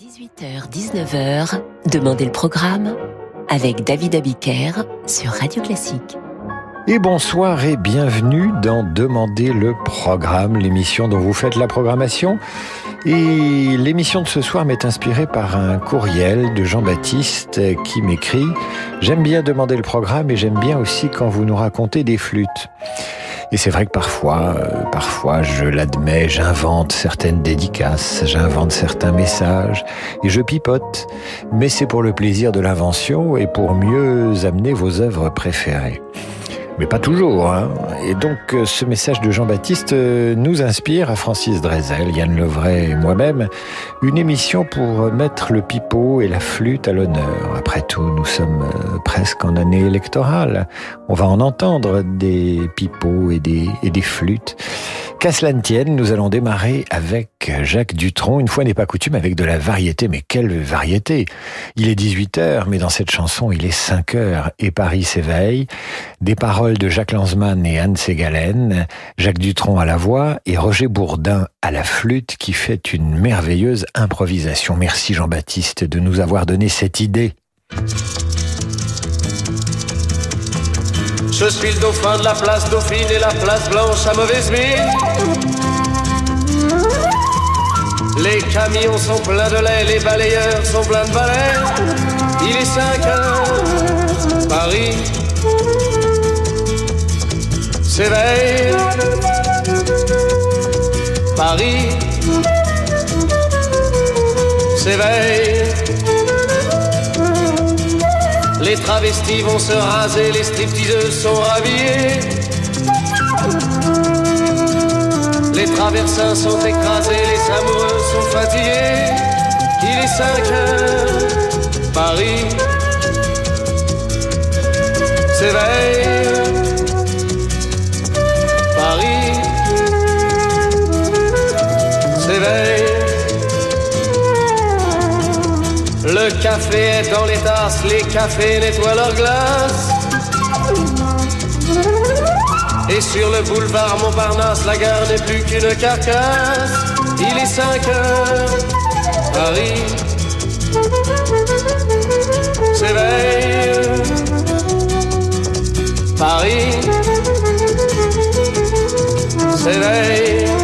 18h-19h, Demandez le programme avec David Abiker sur Radio Classique. Et bonsoir et bienvenue dans Demandez le programme, l'émission dont vous faites la programmation. Et l'émission de ce soir m'est inspirée par un courriel de Jean-Baptiste qui m'écrit J'aime bien demander le programme et j'aime bien aussi quand vous nous racontez des flûtes. Et c'est vrai que parfois, euh, parfois, je l'admets, j'invente certaines dédicaces, j'invente certains messages et je pipote. Mais c'est pour le plaisir de l'invention et pour mieux amener vos œuvres préférées mais pas toujours. Hein. Et donc euh, ce message de Jean-Baptiste euh, nous inspire à Francis Drezel, Yann Levray et moi-même une émission pour mettre le pipeau et la flûte à l'honneur. Après tout, nous sommes euh, presque en année électorale. On va en entendre des pipeaux et des, et des flûtes. Qu'à cela ne tienne, nous allons démarrer avec Jacques Dutronc, une fois n'est pas coutume, avec de la variété. Mais quelle variété Il est 18 heures, mais dans cette chanson, il est 5 heures et Paris s'éveille. Des paroles de Jacques Lanzmann et Anne Ségalen, Jacques Dutronc à la voix et Roger Bourdin à la flûte qui fait une merveilleuse improvisation. Merci Jean-Baptiste de nous avoir donné cette idée. Je suis le dauphin de la place Dauphine et la place Blanche à mauvaise mine. Les camions sont pleins de lait, les balayeurs sont pleins de balais. Il est 5 heures, Paris s'éveille. Paris s'éveille. Les travestis vont se raser, les stripteaseuses sont rhabillées. Les traversins sont écrasés, les amoureux sont fatigués. Il est 5 heures, Paris s'éveille. Le café est dans les tasses, les cafés nettoient leurs glaces. Et sur le boulevard Montparnasse, la gare n'est plus qu'une carcasse. Il est 5 heures, Paris s'éveille. Paris s'éveille.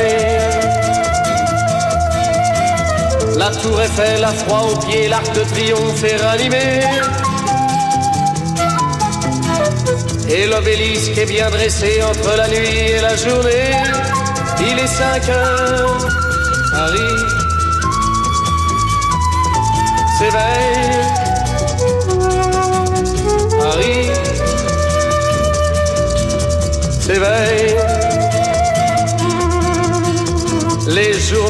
La tour Eiffel a froid aux pieds, l'arc de triomphe est ranimé. Et l'obélisque est bien dressé entre la nuit et la journée. Il est 5 heures, Paris s'éveille. Paris s'éveille.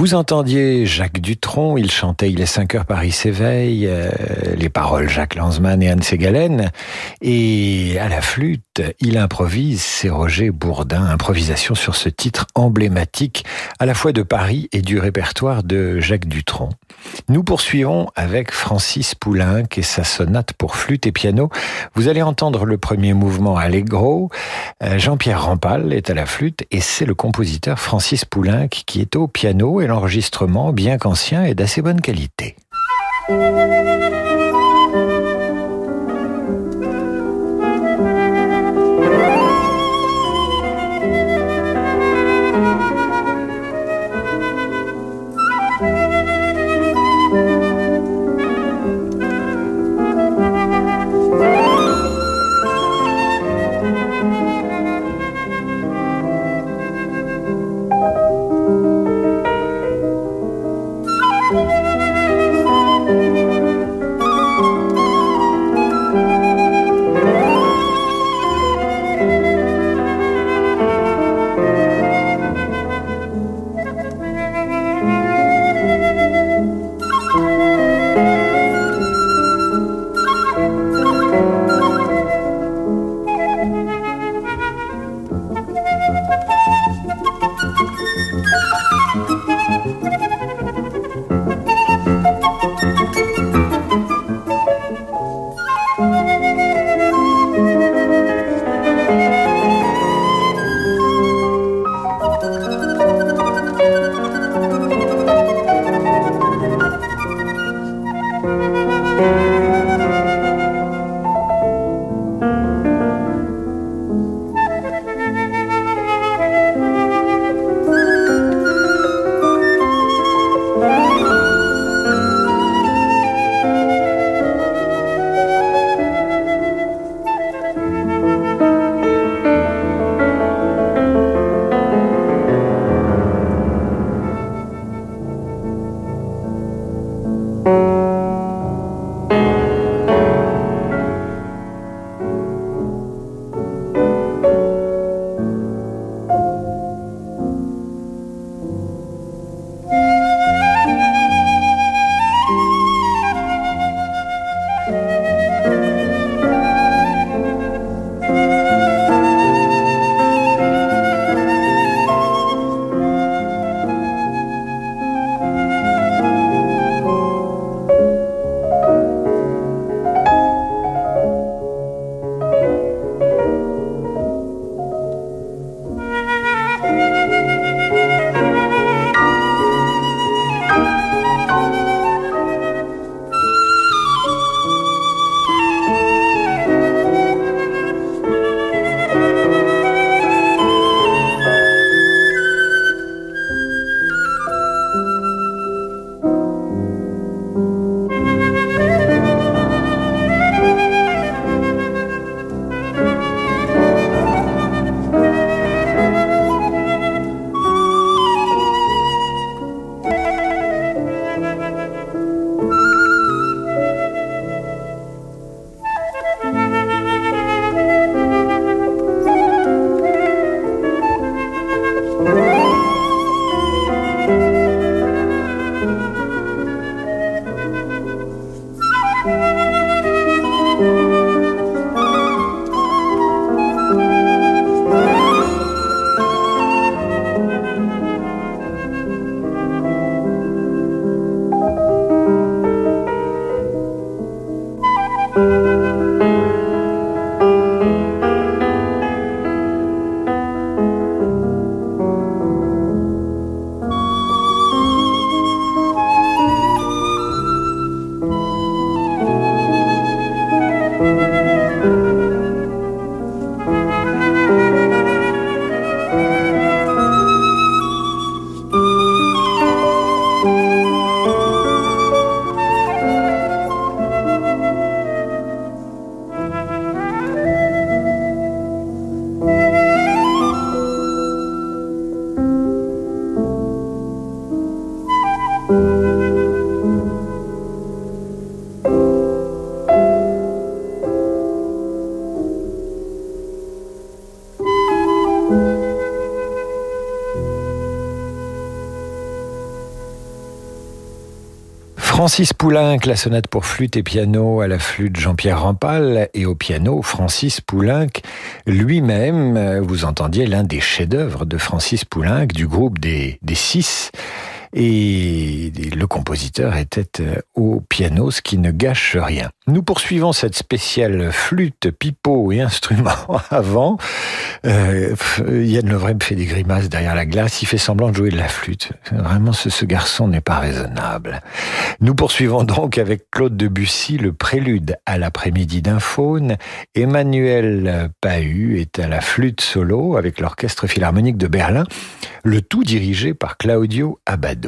Vous entendiez Jacques Dutronc, il chantait Il est 5 heures, Paris s'éveille, euh, les paroles Jacques Lanzmann et Anne Ségalen, et à la flûte, il improvise, c'est Roger Bourdin, improvisation sur ce titre emblématique à la fois de Paris et du répertoire de Jacques Dutronc. Nous poursuivons avec Francis Poulenc et sa sonate pour flûte et piano. Vous allez entendre le premier mouvement Allegro, euh, Jean-Pierre Rampal est à la flûte et c'est le compositeur Francis Poulenc qui est au piano et l'enregistrement, bien qu'ancien, est d'assez bonne qualité. Francis Poulenc, la sonate pour flûte et piano à la flûte Jean-Pierre Rampal et au piano Francis Poulenc lui-même. Vous entendiez l'un des chefs-d'œuvre de Francis Poulenc du groupe des, des Six et le compositeur était euh, au piano, ce qui ne gâche rien. Nous poursuivons cette spéciale flûte, pipeau et instrument avant. Euh, Yann Levray me fait des grimaces derrière la glace, il fait semblant de jouer de la flûte. Vraiment, ce, garçon n'est pas raisonnable. Nous poursuivons donc avec Claude Debussy le prélude à l'après-midi d'un faune. Emmanuel Pahu est à la flûte solo avec l'orchestre philharmonique de Berlin, le tout dirigé par Claudio Abad.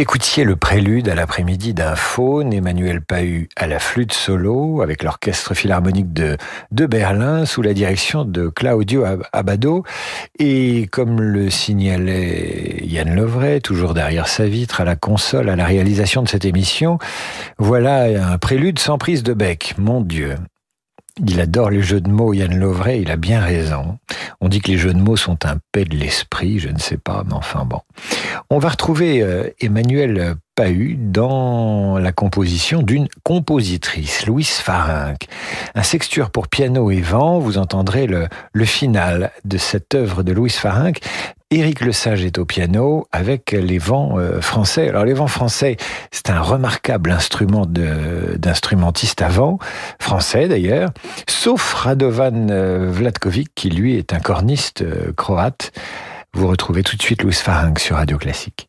Vous écoutiez le prélude à l'après-midi d'un faune, Emmanuel Pahu à la flûte solo, avec l'orchestre philharmonique de, Berlin, sous la direction de Claudio Abado. Et comme le signalait Yann Lovray, toujours derrière sa vitre, à la console, à la réalisation de cette émission, voilà un prélude sans prise de bec. Mon Dieu. Il adore les jeux de mots, Yann Lovray, il a bien raison. On dit que les jeux de mots sont un paix de l'esprit, je ne sais pas, mais enfin bon. On va retrouver euh, Emmanuel Pahu dans la composition d'une compositrice, Louise Farinck. Un sexture pour piano et vent, vous entendrez le, le final de cette œuvre de Louise Farinck, Éric Lesage est au piano avec les vents euh, français. Alors les vents français, c'est un remarquable instrument d'instrumentiste avant, français d'ailleurs, sauf Radovan euh, Vladkovic qui lui est un corniste euh, croate. Vous retrouvez tout de suite Louis Farinck sur Radio Classique.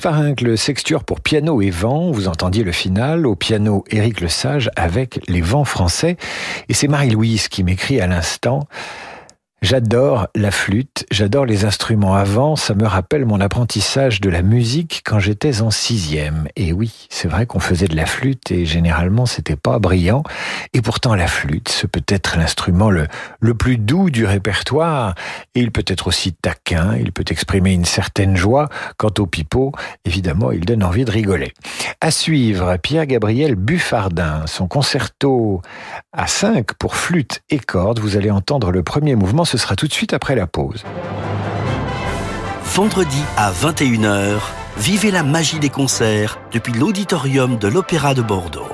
Farinck, sexture pour piano et vent. Vous entendiez le final. Au piano, Éric Lesage avec les vents français. Et c'est Marie-Louise qui m'écrit à l'instant. J'adore la flûte, j'adore les instruments avant, ça me rappelle mon apprentissage de la musique quand j'étais en sixième. Et oui, c'est vrai qu'on faisait de la flûte et généralement c'était pas brillant. Et pourtant la flûte, ce peut être l'instrument le, le plus doux du répertoire et il peut être aussi taquin, il peut exprimer une certaine joie. Quant au pipeau, évidemment, il donne envie de rigoler. À suivre, Pierre-Gabriel Buffardin, son concerto à 5 pour flûte et cordes. Vous allez entendre le premier mouvement sera tout de suite après la pause. Vendredi à 21h, vivez la magie des concerts depuis l'auditorium de l'Opéra de Bordeaux.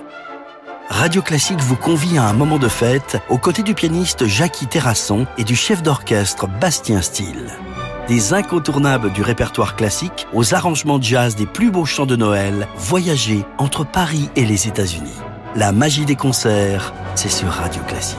Radio Classique vous convie à un moment de fête aux côtés du pianiste Jackie Terrasson et du chef d'orchestre Bastien Steele. Des incontournables du répertoire classique aux arrangements jazz des plus beaux chants de Noël, voyagez entre Paris et les États-Unis. La magie des concerts, c'est sur Radio Classique.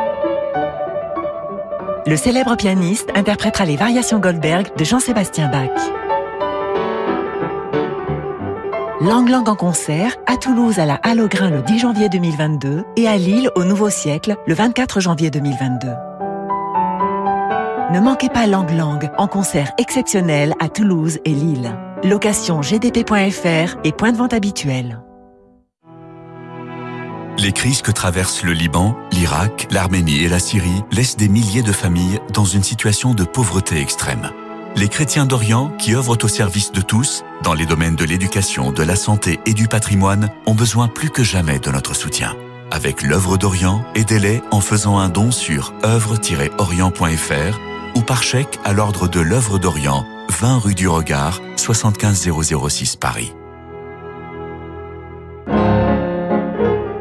Le célèbre pianiste interprétera les variations Goldberg de Jean-Sébastien Bach. Lang Lang en concert à Toulouse à la Halle Grain le 10 janvier 2022 et à Lille au Nouveau Siècle le 24 janvier 2022. Ne manquez pas Lang Lang en concert exceptionnel à Toulouse et Lille. Location gdp.fr et point de vente habituel. Les crises que traversent le Liban, l'Irak, l'Arménie et la Syrie laissent des milliers de familles dans une situation de pauvreté extrême. Les chrétiens d'Orient, qui œuvrent au service de tous, dans les domaines de l'éducation, de la santé et du patrimoine, ont besoin plus que jamais de notre soutien. Avec l'œuvre d'Orient, aidez-les en faisant un don sur œuvre-orient.fr ou par chèque à l'ordre de l'œuvre d'Orient, 20 rue du Regard, 75006 Paris.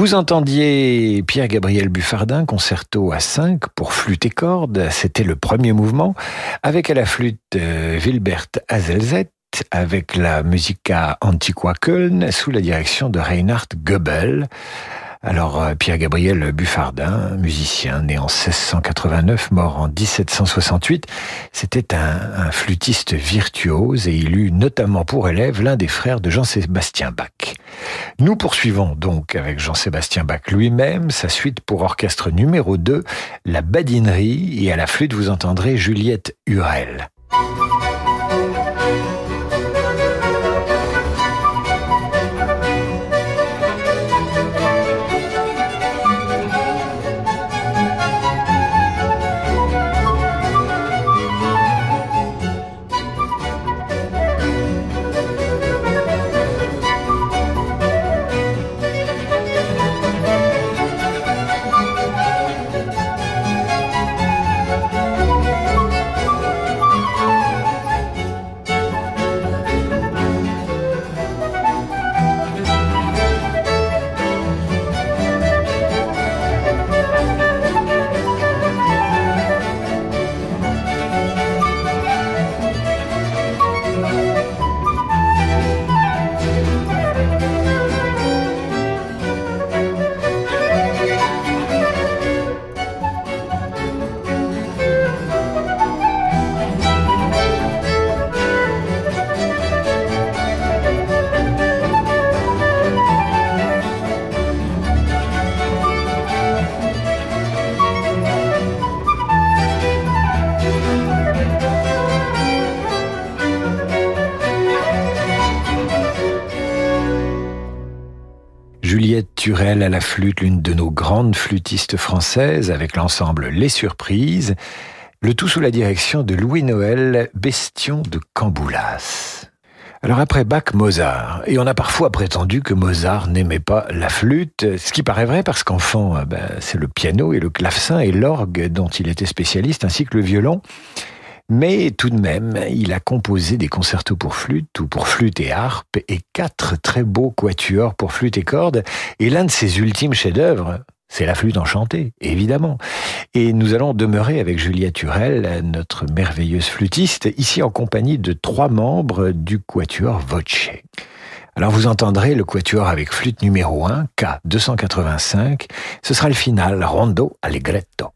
Vous entendiez Pierre-Gabriel Buffardin, concerto à 5 pour flûte et cordes. C'était le premier mouvement, avec à la flûte euh, Wilbert Hazelzet, avec la Musica Antiqua Köln, sous la direction de Reinhard Goebel. Alors, euh, Pierre-Gabriel Buffardin, musicien né en 1689, mort en 1768, c'était un, un, flûtiste virtuose et il eut notamment pour élève l'un des frères de Jean-Sébastien Bach. Nous poursuivons donc avec Jean-Sébastien Bach lui-même sa suite pour orchestre numéro 2, la badinerie, et à la flûte vous entendrez Juliette Hurel. À la flûte, l'une de nos grandes flûtistes françaises, avec l'ensemble Les Surprises, le tout sous la direction de Louis-Noël Bestion de Camboulas. Alors après Bach, Mozart. Et on a parfois prétendu que Mozart n'aimait pas la flûte, ce qui paraît vrai parce qu'enfant, euh, ben, c'est le piano et le clavecin et l'orgue dont il était spécialiste, ainsi que le violon. Mais tout de même, il a composé des concertos pour flûte ou pour flûte et harpe et quatre très beaux quatuors pour flûte et cordes. Et l'un de ses ultimes chefs-d'œuvre, c'est la flûte enchantée, évidemment. Et nous allons demeurer avec Julia Turel, notre merveilleuse flûtiste, ici en compagnie de trois membres du quatuor Voce. Alors vous entendrez le quatuor avec flûte numéro 1, K285. Ce sera le final, Rondo Allegretto.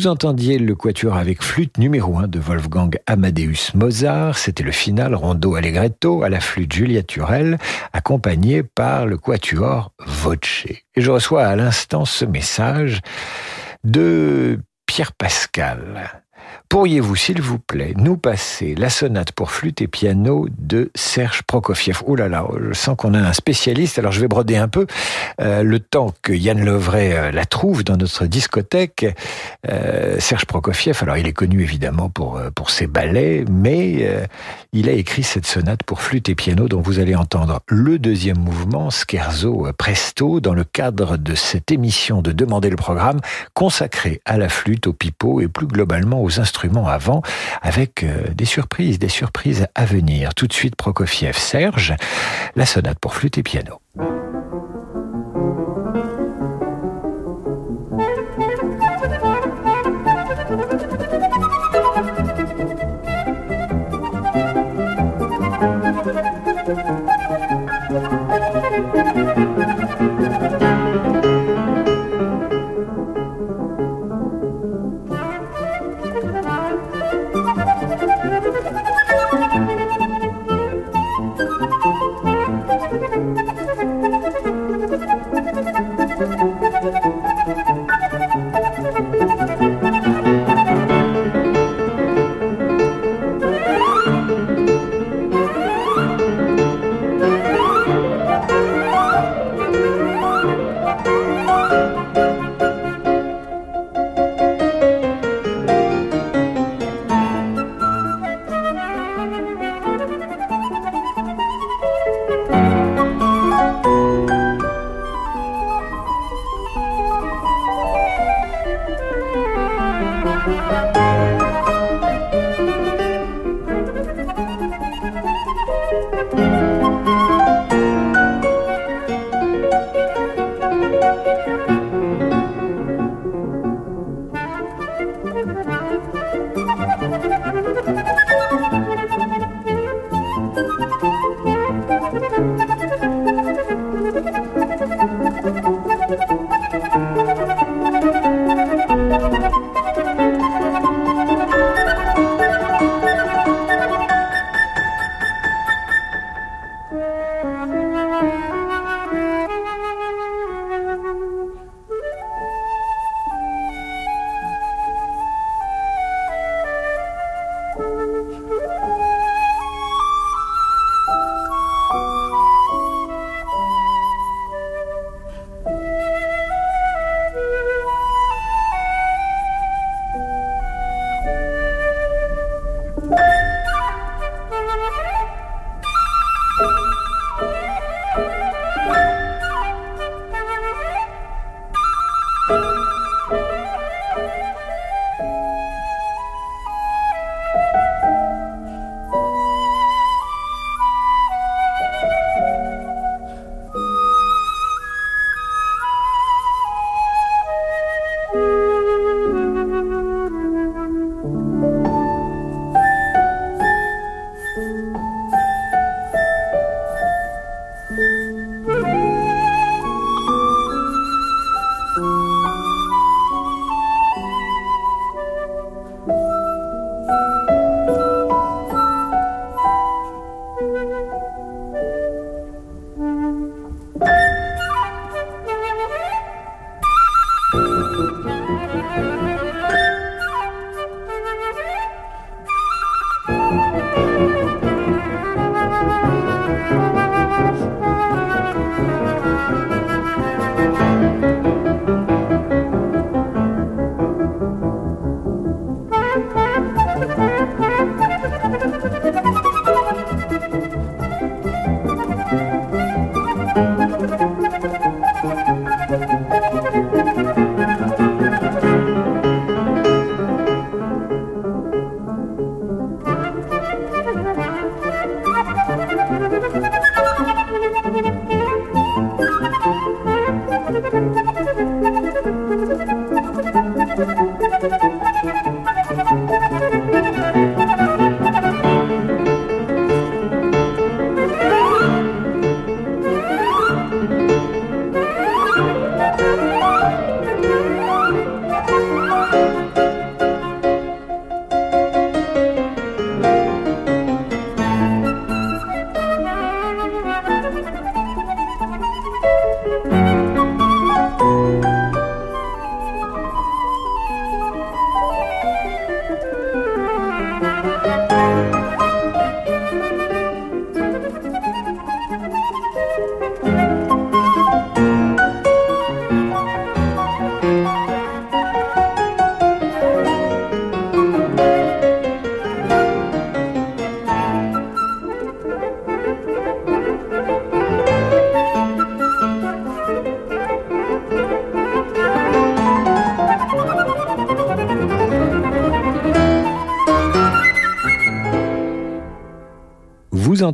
Vous entendiez le quatuor avec flûte numéro 1 de Wolfgang Amadeus Mozart. C'était le final rondo allegretto à la flûte Julia Turel, accompagné par le quatuor Voce. Et je reçois à l'instant ce message de Pierre Pascal. Pourriez-vous, s'il vous plaît, nous passer la sonate pour flûte et piano de Serge Prokofiev? Oh là là, je sens qu'on a un spécialiste, alors je vais broder un peu. Euh, le temps que Yann Lovray euh, la trouve dans notre discothèque, euh, Serge Prokofiev, alors il est connu évidemment pour, pour ses ballets, mais il a écrit cette sonate pour flûte et piano dont vous allez entendre le deuxième mouvement, Scherzo Presto, dans le cadre de cette émission de Demander le programme consacrée à la flûte, au pipeau et plus globalement aux instruments avant, avec euh, des surprises, des surprises à venir. Tout de suite, Prokofiev Serge, la sonate pour flûte et piano.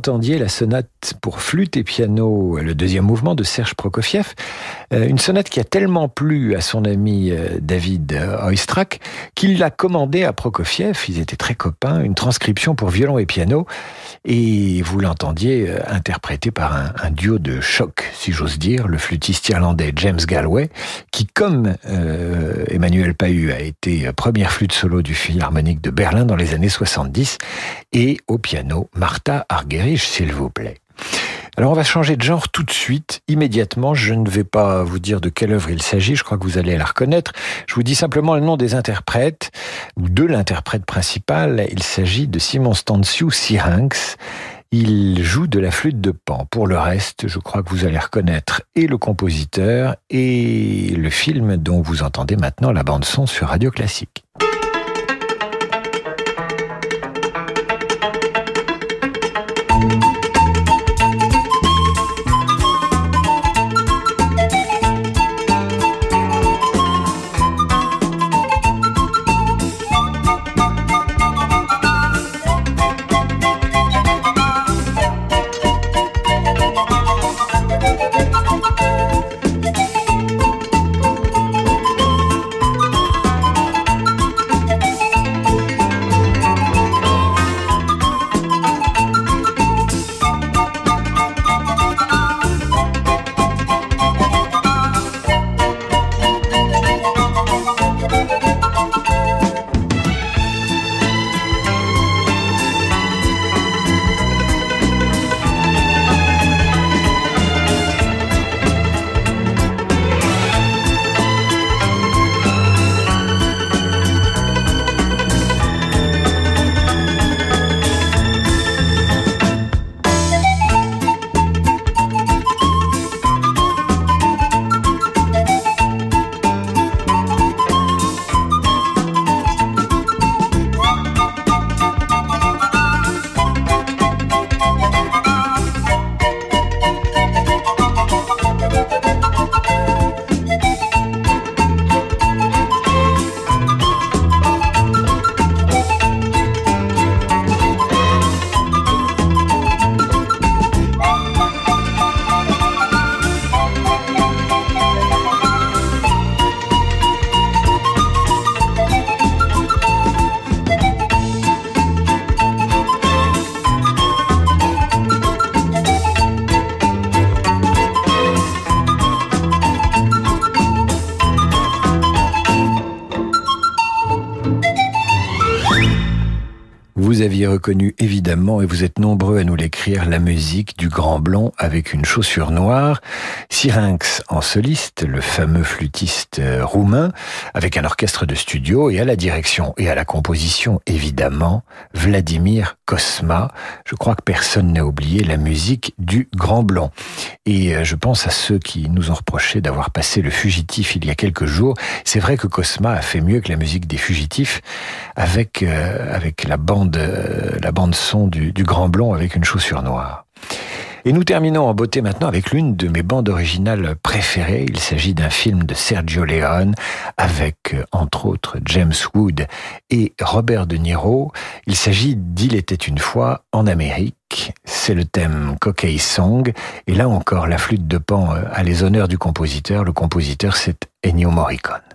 La sonate pour flûte et piano, le deuxième mouvement de Serge Prokofiev, euh, une sonate qui a tellement plu à son ami euh, David Oistrakh qu'il l'a commandé à Prokofiev, ils étaient très copains, une transcription pour violon et piano, et vous l'entendiez euh, interprété par un, duo de choc, si j'ose dire, le flûtiste irlandais James Galway, qui comme euh, Emmanuel Pahu a été première flûte solo du Philharmonique de Berlin dans les années 70, et au piano Martha Argerich, s'il vous plaît. Alors on va changer de genre tout de suite, immédiatement. Je ne vais pas vous dire de quelle œuvre il s'agit, je crois que vous allez la reconnaître. Je vous dis simplement le nom des interprètes, ou de l'interprète principal. Il s'agit de Simon Stanciu Syrinx. Il joue de la flûte de pan. Pour le reste, je crois que vous allez reconnaître et le compositeur et le film dont vous entendez maintenant la bande son sur Radio Classique. Reconnu évidemment, et vous êtes nombreux à nous l'écrire, la musique du Grand Blanc avec une chaussure noire, Syrinx en soliste, le fameux flûtiste euh, roumain, avec un orchestre de studio, et à la direction et à la composition, évidemment, Vladimir Kosma. Je crois que personne n'a oublié la musique du Grand Blanc. Et euh, je pense à ceux qui nous ont reproché d'avoir passé le fugitif il y a quelques jours. C'est vrai que Cosma a fait mieux que la musique des fugitifs avec, euh, avec la bande la bande son du, Grand Blond avec une chaussure noire. Et nous terminons en beauté maintenant avec l'une de mes bandes originales préférées. Il s'agit d'un film de Sergio Leone avec, euh, entre autres, James Wood et Robert De Niro. Il s'agit d'Il était une fois en Amérique. C'est le thème Cockey Song. Et là encore, la flûte de pan euh, a les honneurs du compositeur. Le compositeur, c'est Ennio Morricone.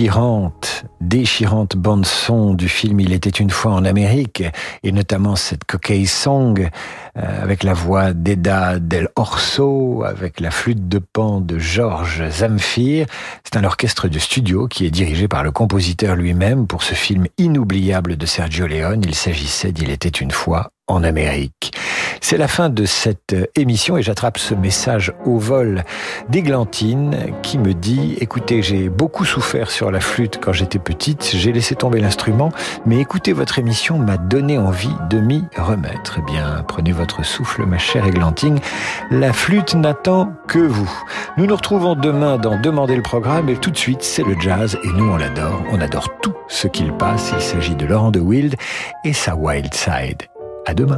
Déchirante, déchirante bande son du film Il était une fois en Amérique, et notamment cette coquille song euh, avec la voix d'Eda Del Orso, avec la flûte de pan de Georges Zamfir. C'est un orchestre de studio qui est dirigé par le compositeur lui-même pour ce film inoubliable de Sergio Leone. Il s'agissait d'Il était une fois en Amérique. C'est la fin de cette émission et j'attrape ce message au vol d'Églantine qui me dit écoutez, j'ai beaucoup souffert sur la flûte quand j'étais petite, j'ai laissé tomber l'instrument, mais écoutez, votre émission m'a donné envie de m'y remettre. Eh bien, prenez votre souffle, ma chère Églantine. La flûte n'attend que vous. Nous nous retrouvons demain dans Demander le programme et tout de suite, c'est le jazz et nous on l'adore. On adore tout ce qu'il passe. Il s'agit de Laurent de Wild et sa Wild Side. À demain.